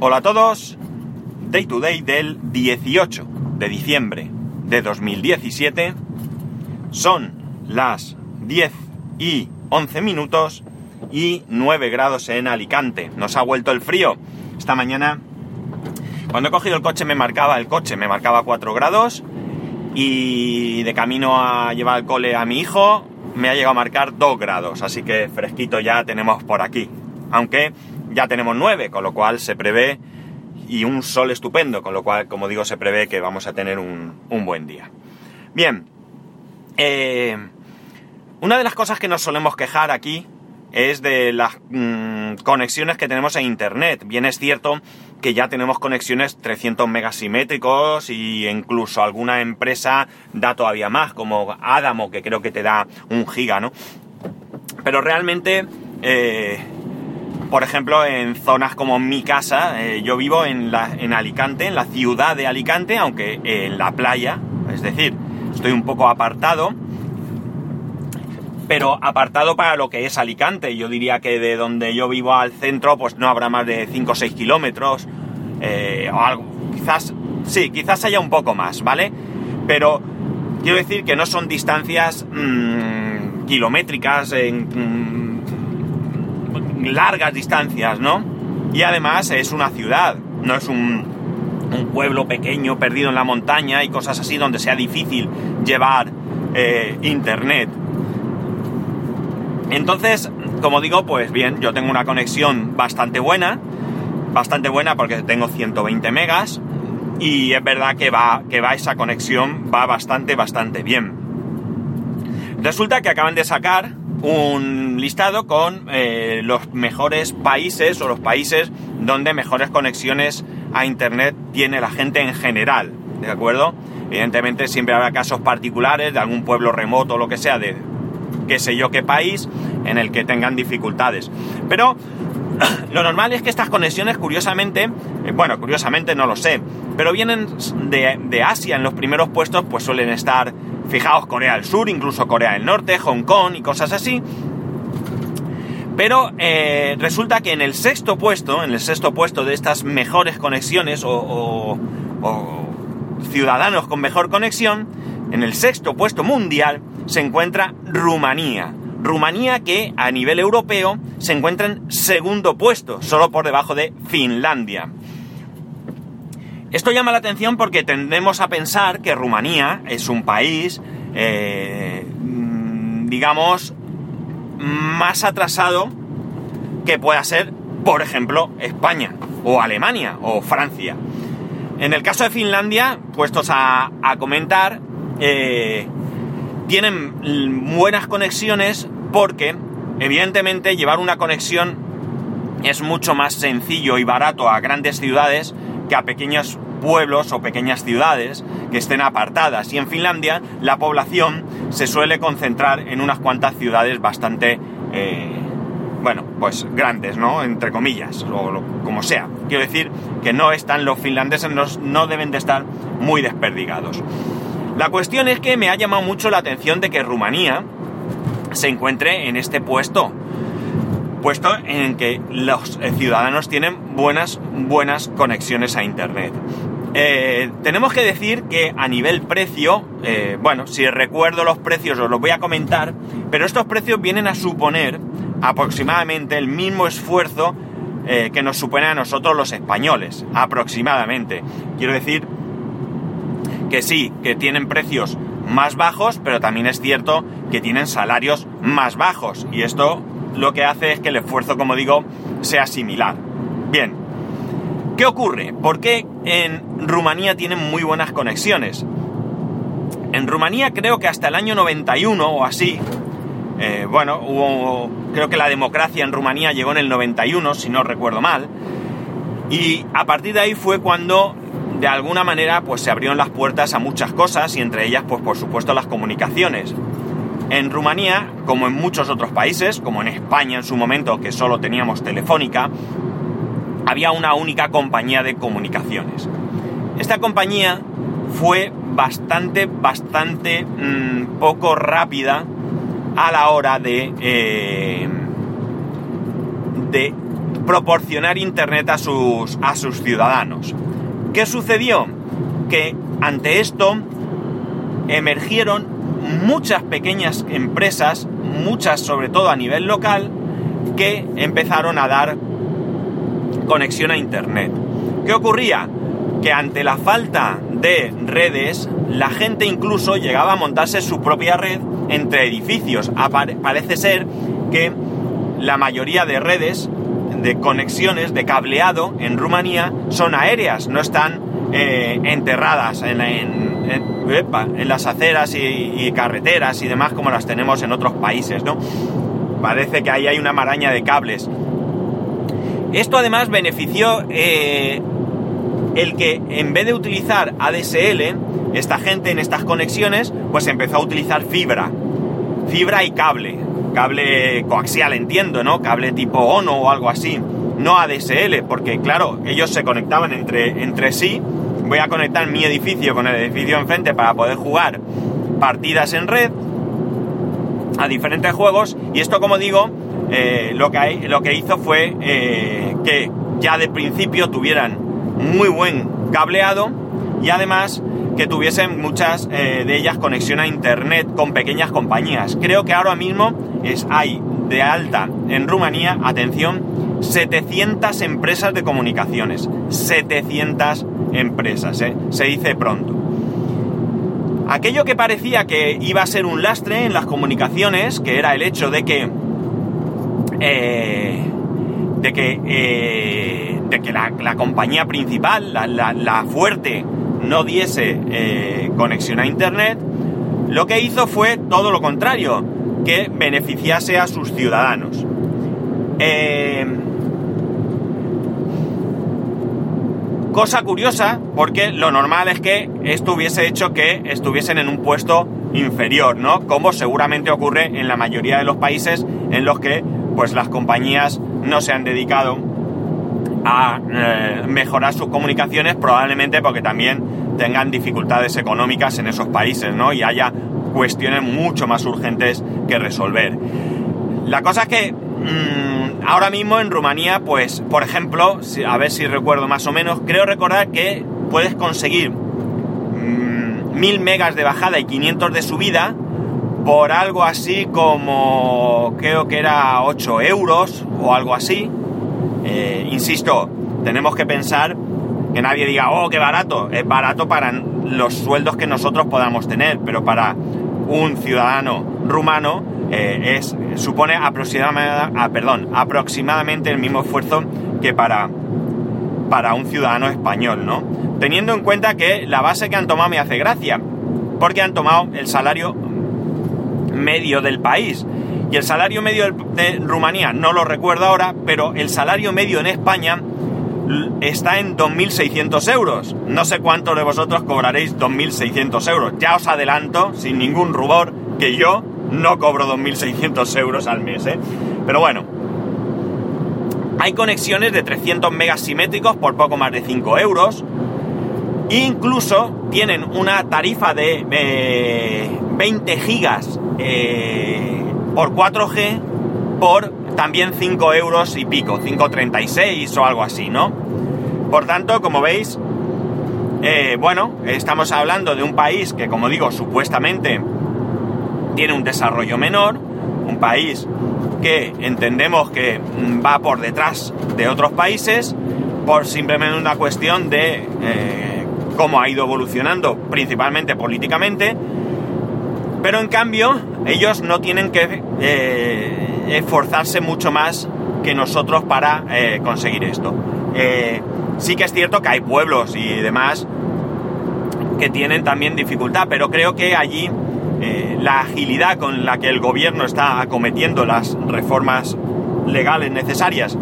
Hola a todos, Day to Day del 18 de diciembre de 2017. Son las 10 y 11 minutos y 9 grados en Alicante. Nos ha vuelto el frío. Esta mañana, cuando he cogido el coche, me marcaba el coche, me marcaba 4 grados. Y de camino a llevar al cole a mi hijo, me ha llegado a marcar 2 grados. Así que fresquito ya tenemos por aquí. Aunque ya tenemos 9, con lo cual se prevé. Y un sol estupendo, con lo cual, como digo, se prevé que vamos a tener un, un buen día. Bien. Eh, una de las cosas que nos solemos quejar aquí es de las mmm, conexiones que tenemos en internet. Bien es cierto que ya tenemos conexiones 300 megasimétricos y incluso alguna empresa da todavía más, como Adamo, que creo que te da un giga, ¿no? Pero realmente, eh, por ejemplo, en zonas como mi casa, eh, yo vivo en, la, en Alicante, en la ciudad de Alicante, aunque en la playa, es decir, estoy un poco apartado pero apartado para lo que es Alicante. Yo diría que de donde yo vivo al centro, pues no habrá más de 5 o 6 kilómetros, eh, o algo. Quizás, sí, quizás haya un poco más, ¿vale? Pero quiero decir que no son distancias mmm, kilométricas, en, mmm, largas distancias, ¿no? Y además es una ciudad, no es un, pueblo pequeño perdido en la montaña y cosas así donde sea difícil llevar eh, internet. Entonces, como digo, pues bien, yo tengo una conexión bastante buena, bastante buena porque tengo 120 megas y es verdad que va, que va esa conexión, va bastante, bastante bien. Resulta que acaban de sacar un listado con eh, los mejores países o los países donde mejores conexiones a internet tiene la gente en general, ¿de acuerdo? Evidentemente siempre habrá casos particulares de algún pueblo remoto o lo que sea de qué sé yo qué país en el que tengan dificultades. Pero lo normal es que estas conexiones, curiosamente, eh, bueno, curiosamente no lo sé, pero vienen de, de, Asia en los primeros puestos, pues suelen estar, fijaos, Corea del Sur, incluso Corea del Norte, Hong Kong y cosas así. Pero eh, resulta que en el sexto puesto, en el sexto puesto de estas mejores conexiones o, ciudadanos con mejor conexión, en el sexto puesto mundial se encuentra Rumanía. Rumanía que a nivel europeo se encuentra en segundo puesto, solo por debajo de Finlandia. Esto llama la atención porque tendemos a pensar que Rumanía es un país, eh, digamos, más atrasado que pueda ser, por ejemplo, España, o Alemania, o Francia. En el caso de Finlandia, puestos a, comentar, eh, tienen buenas conexiones porque, evidentemente, llevar una conexión es mucho más sencillo y barato a grandes ciudades que a pequeños pueblos o pequeñas ciudades que estén apartadas. Y en Finlandia la población se suele concentrar en unas cuantas ciudades bastante, eh, bueno, pues grandes, ¿no? Entre comillas, o como sea. Quiero decir que no están los finlandeses, no, no deben de estar muy desperdigados. La cuestión es que me ha llamado mucho la atención de que Rumanía se encuentre en este puesto. Puesto en que los ciudadanos tienen buenas, buenas conexiones a Internet. Eh, tenemos que decir que a nivel precio, eh, bueno, si recuerdo los precios os los voy a comentar, pero estos precios vienen a suponer aproximadamente el mismo esfuerzo eh, que nos supone a nosotros los españoles, aproximadamente. Quiero decir que sí, que tienen precios más bajos, pero también es cierto que tienen salarios más bajos. Y esto lo que hace es que el esfuerzo, como digo, sea similar. Bien, ¿qué ocurre? ¿Por qué en Rumanía tienen muy buenas conexiones? En Rumanía creo que hasta el año 91 o así, eh, bueno, creo que la democracia en Rumanía llegó en el 91, si no recuerdo mal, y a partir de ahí fue cuando de alguna manera pues se abrieron las puertas a muchas cosas y entre ellas pues por supuesto las comunicaciones. En Rumanía, como en muchos otros países, como en España en su momento que solo teníamos telefónica, había una única compañía de comunicaciones. Esta compañía fue bastante, bastante mmm, poco rápida a la hora de, eh, de proporcionar internet a sus, a sus ciudadanos. ¿Qué sucedió? Que ante esto emergieron muchas pequeñas empresas, muchas sobre todo a nivel local, que empezaron a dar conexión a internet. ¿Qué ocurría? Que ante la falta de redes, la gente incluso llegaba a montarse su propia red entre edificios. parece ser que la mayoría de redes de conexiones, de cableado en Rumanía son aéreas, no están eh, enterradas en, las aceras y, carreteras y demás como las tenemos en otros países, ¿no? Parece que ahí hay una maraña de cables. Esto además benefició eh, el que en vez de utilizar ADSL, esta gente en estas conexiones, pues empezó a utilizar fibra. Fibra y cable. Cable coaxial, entiendo, ¿no? Cable tipo ONO o algo así. No ADSL, porque claro, ellos se conectaban entre, entre sí. Voy a conectar mi edificio con el edificio enfrente para poder jugar partidas en red a diferentes juegos. Y esto, como digo, eh, lo, que, lo que hizo fue eh, que ya de principio tuvieran muy buen cableado y además que tuviesen muchas eh, de ellas conexión a internet con pequeñas compañías. Creo que ahora mismo es, hay de alta en Rumanía, atención, 700 empresas de comunicaciones. 700 empresas, se dice pronto. Aquello que parecía que iba a ser un lastre en las comunicaciones, que era el hecho de que eh, de que, eh, de que la, compañía principal, la, fuerte, no diese eh, conexión a Internet, lo que hizo fue todo lo contrario, que beneficiase a sus ciudadanos. cosa curiosa, porque lo normal es que esto hubiese hecho que estuviesen en un puesto inferior, ¿no? Como seguramente ocurre en la mayoría de los países en los que pues las compañías no se han dedicado a eh, mejorar sus comunicaciones, probablemente porque también tengan dificultades económicas en esos países, ¿no? Y haya cuestiones mucho más urgentes que resolver. La cosa es que mm, ahora mismo en Rumanía, pues, por ejemplo, a ver si recuerdo más o menos, creo recordar que puedes conseguir mm, mil megas de bajada y 500 de subida por algo así como creo que era 8 euros o algo así. Eh, insisto, tenemos que pensar que nadie diga, oh, qué barato. Es barato para los sueldos que nosotros podamos tener, pero para un ciudadano rumano eh, es, supone aproximadamente, ah, perdón, aproximadamente el mismo esfuerzo que para, para un ciudadano español, ¿no? Teniendo en cuenta que la base que han tomado me hace gracia, porque han tomado el salario medio del país. Y el salario medio de Rumanía, no lo recuerdo ahora, pero el salario medio en España está en 2.600 euros. No sé cuántos de vosotros cobraréis 2.600 euros. Ya os adelanto, sin ningún rubor, que yo no cobro 2.600 euros al mes. ¿eh? Pero bueno, hay conexiones de 300 megas simétricos por poco más de 5 euros. Incluso tienen una tarifa de 20 eh, gigas eh, por 4G por también 5 euros y pico, 5,36 o algo así, ¿no? Por tanto, como veis, eh, bueno, estamos hablando de un país que, como digo, supuestamente tiene un desarrollo menor, un país que entendemos que va por detrás de otros países por simplemente una cuestión de cómo ha ido evolucionando, principalmente políticamente, pero en cambio ellos no tienen que eh, esforzarse mucho más que nosotros para eh, conseguir esto. Eh, sí que es cierto que hay pueblos y demás que tienen también dificultad, pero creo que allí la agilidad con la que el gobierno está acometiendo las reformas legales necesarias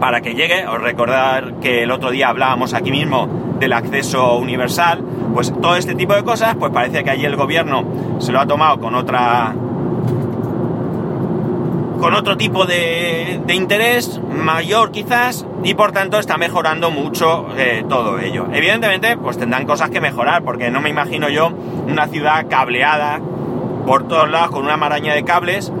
para que llegue, os recordar que el otro día hablábamos aquí mismo del acceso universal, pues todo este tipo de cosas, pues parece que allí el gobierno se lo ha tomado con otra con otro tipo de, interés mayor quizás y por tanto está mejorando mucho eh, todo ello. Evidentemente pues tendrán cosas que mejorar porque no me imagino yo una ciudad cableada por todos lados con una maraña de cables,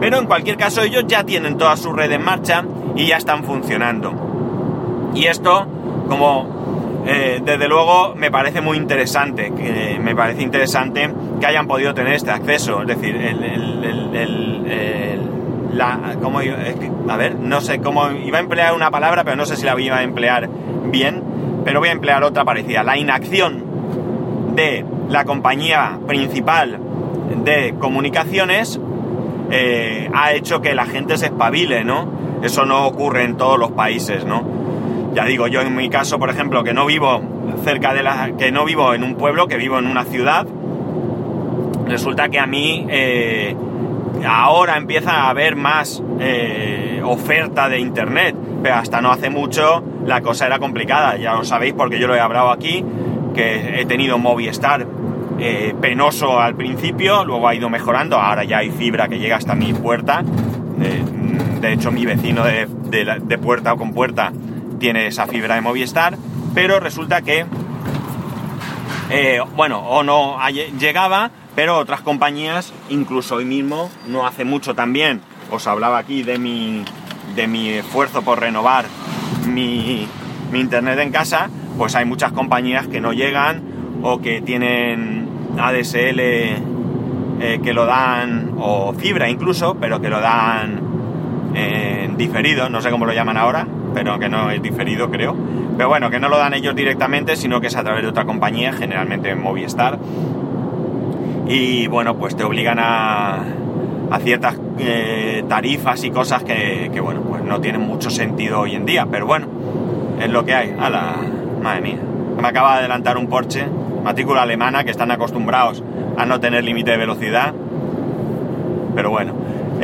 pero en cualquier caso ellos ya tienen toda su red en marcha y ya están funcionando. Y esto, como eh, desde luego, me parece muy interesante, que me parece interesante que hayan podido tener este acceso. Es decir, el, la, que, a ver, no sé cómo iba a emplear una palabra, pero no sé si la iba a emplear bien, pero voy a emplear otra parecida. La inacción de la compañía principal de comunicaciones eh, ha hecho que la gente se espabile, ¿no? Eso no ocurre en todos los países, ¿no? Ya digo, yo en mi caso, por ejemplo, que no vivo cerca de la. que no vivo en un pueblo, que vivo en una ciudad, resulta que a mí eh, ahora empieza a haber más eh, oferta de internet, pero hasta no hace mucho la cosa era complicada, ya lo sabéis porque yo lo he hablado aquí, que he tenido Movistar eh, penoso al principio, luego ha ido mejorando, ahora ya hay fibra que llega hasta mi puerta, eh, de hecho mi vecino de, de puerta con puerta tiene esa fibra de Movistar, pero resulta que eh, bueno, o no llegaba, pero otras compañías, incluso hoy mismo, no hace mucho también, os hablaba aquí de mi, de mi esfuerzo por renovar mi, mi internet en casa, pues hay muchas compañías que no llegan o que tienen ADSL eh, que lo dan, o fibra incluso, pero que lo dan en diferido, no sé cómo lo llaman ahora, pero que no es diferido creo. Pero bueno, que no lo dan ellos directamente, sino que es a través de otra compañía, generalmente Movistar. Y bueno, pues te obligan a, a ciertas eh, tarifas y cosas que, que, bueno, pues no tienen mucho sentido hoy en día, pero bueno, es lo que hay. A la madre mía. Me acaba de adelantar un Porsche, matrícula alemana, que están acostumbrados a no tener límite de velocidad. Pero bueno.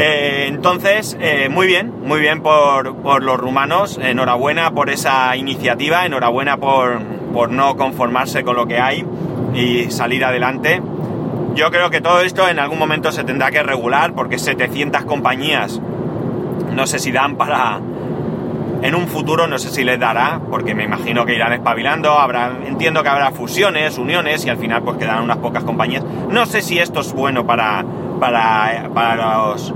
Eh, entonces, eh, muy bien, muy bien por, por los rumanos. Enhorabuena por esa iniciativa, enhorabuena por, por no conformarse con lo que hay y salir adelante. Yo creo que todo esto en algún momento se tendrá que regular porque 700 compañías no sé si dan para... En un futuro no sé si les dará, porque me imagino que irán espabilando, habrá, entiendo que habrá fusiones, uniones y al final pues quedarán unas pocas compañías. No sé si esto es bueno para, para, para, los,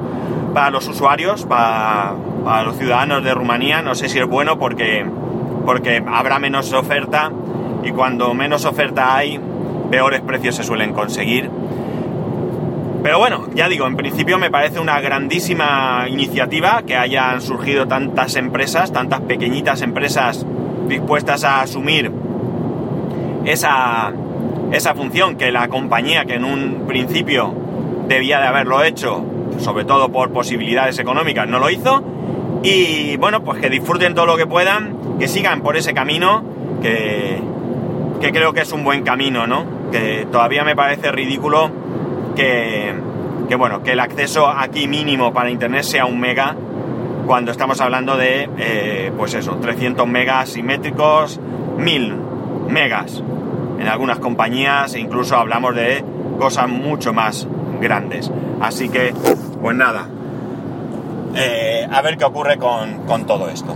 para los usuarios, para, para los ciudadanos de Rumanía, no sé si es bueno porque, porque habrá menos oferta y cuando menos oferta hay, peores precios se suelen conseguir. Pero bueno, ya digo, en principio me parece una grandísima iniciativa que hayan surgido tantas empresas, tantas pequeñitas empresas dispuestas a asumir esa, esa función que la compañía que en un principio debía de haberlo hecho, sobre todo por posibilidades económicas, no lo hizo. Y bueno, pues que disfruten todo lo que puedan, que sigan por ese camino, que, que creo que es un buen camino, ¿no? Que todavía me parece ridículo que, que, bueno, que el acceso aquí mínimo para internet sea un mega cuando estamos hablando de, eh, pues eso, 300 megas simétricos, 1000 megas en algunas compañías, e incluso hablamos de cosas mucho más grandes. Así que, pues nada, eh, a ver qué ocurre con, con todo esto.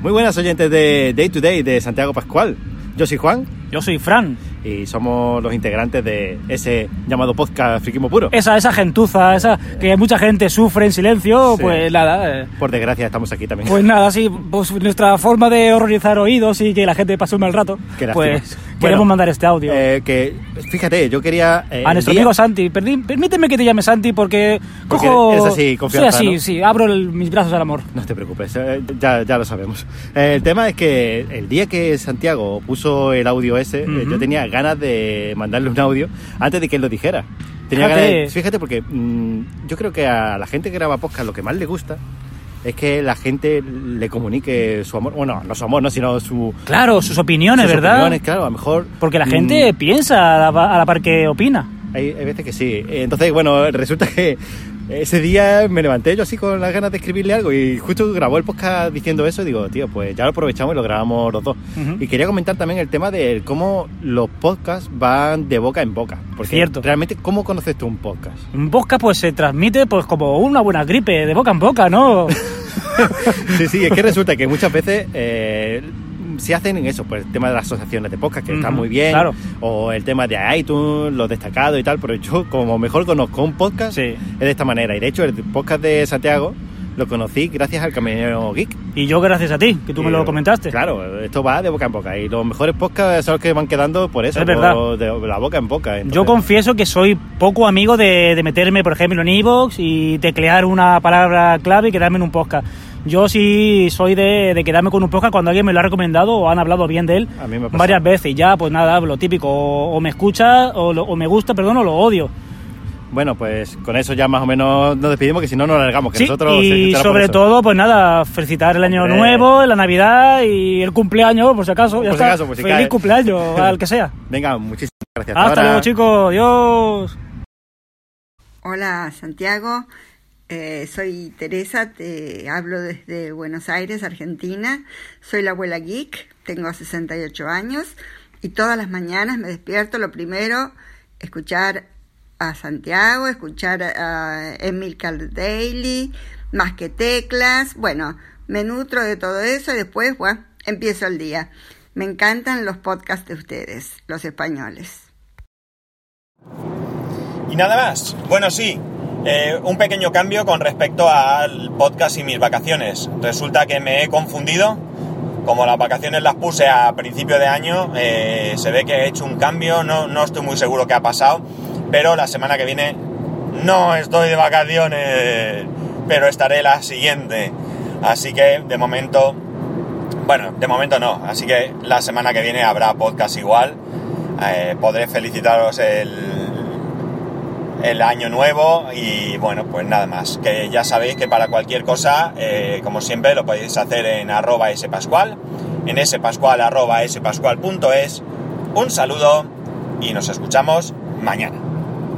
Muy buenas oyentes de Day to Day de Santiago Pascual. Yo soy Juan Yo soy Fran. Y somos los integrantes de ese llamado podcast Friquismo Puro. Esa, esa gentuza, esa que mucha gente sufre en silencio, Sí. pues nada. eh, Por desgracia estamos aquí también. Pues nada, sí, pues nuestra forma de horrorizar oídos y que la gente pase un mal rato, Qué pues Bueno, queremos mandar este audio. Eh, que fíjate, yo quería... eh, a nuestro día- amigo Santi, Perdi- permíteme que te llame Santi porque, Porque cojo... eres así, confianza, Soy así, ¿no? sí, abro el- mis brazos al amor. No te preocupes, eh, ya, ya lo sabemos. Eh, el tema es que el día que Santiago puso el audio ese, eh, Ujú. yo tenía ganas de mandarle un audio antes de que él lo dijera. Tenía Fíjate. ganas de- fíjate, porque mm, yo creo que a la gente que graba podcast lo que más le gusta es que la gente le comunique su amor, bueno, no su amor, no, sino su, Claro, sus opiniones, sus ¿verdad? opiniones, claro, a lo mejor... Porque la mm, gente piensa a la, a la par que opina. Hay, hay veces que sí. Entonces, bueno, resulta que ese día me levanté yo así con las ganas de escribirle algo y justo grabó el podcast diciendo eso y digo, tío, pues ya lo aprovechamos y lo grabamos los dos. Y quería comentar también el tema de cómo los podcasts van de boca en boca. Porque Cierto. realmente, ¿cómo conoces tú un podcast? Un podcast pues se transmite pues como una buena gripe, de boca en boca, ¿no? Sí, sí, es que resulta que muchas veces eh, si hacen eso, pues el tema de las asociaciones de podcast, que está Ujú, muy bien, claro. o el tema de iTunes, los destacados y tal, pero yo como mejor conozco un podcast Sí. es de esta manera. Y de hecho el podcast de Santiago lo conocí gracias al Camionero Geek. Y yo gracias a ti, que tú me lo comentaste. Claro, esto va de boca en boca. Y los mejores podcasts son los que van quedando por eso, Es verdad. por- de la boca en boca. Yo Entonces, confieso que soy poco amigo de, de meterme, por ejemplo, en Evox y teclear una palabra clave y quedarme en un podcast. Yo sí soy de, de quedarme con un podcast cuando alguien me lo ha recomendado o han hablado bien de él A mí me ha pasado. varias veces. Y ya, pues nada, lo típico, o, o me escucha, o, lo- o me gusta, perdón, o lo odio. Bueno, pues con eso ya más o menos nos despedimos, que si no nos largamos. Que Sí, nosotros y sobre todo, pues nada, felicitar el año Hombre. nuevo, la Navidad y el cumpleaños, por si acaso. ya Por si está. acaso, por si Feliz cae. cumpleaños al que sea. Venga, muchísimas gracias. Hasta Ahora- luego, chicos. Adiós. Hola Santiago, Eh, soy Teresa, te hablo desde Buenos Aires, Argentina. Soy la abuela geek, tengo 68 años y todas las mañanas me despierto lo primero, escuchar a Santiago, escuchar a Emilcar Daily, más que teclas, bueno, me nutro de todo eso y después, empiezo el día. Me encantan los podcasts de ustedes, los españoles. Y nada más. Bueno, sí, eh, un pequeño cambio con respecto al podcast y mis vacaciones. Resulta que me he confundido. Como las vacaciones las puse a principio de año, eh, se ve que he hecho un cambio. No, no estoy muy seguro qué ha pasado. Pero la semana que viene no estoy de vacaciones. Pero estaré la siguiente. Así que de momento. Bueno, de momento no. Así que la semana que viene habrá podcast igual. Eh, podré felicitaros el, el año nuevo y bueno, pues nada más. Que ya sabéis que para cualquier cosa, eh, como siempre, lo podéis hacer en arroba spascual, en spascual arroba spascual.es. Un saludo y nos escuchamos mañana.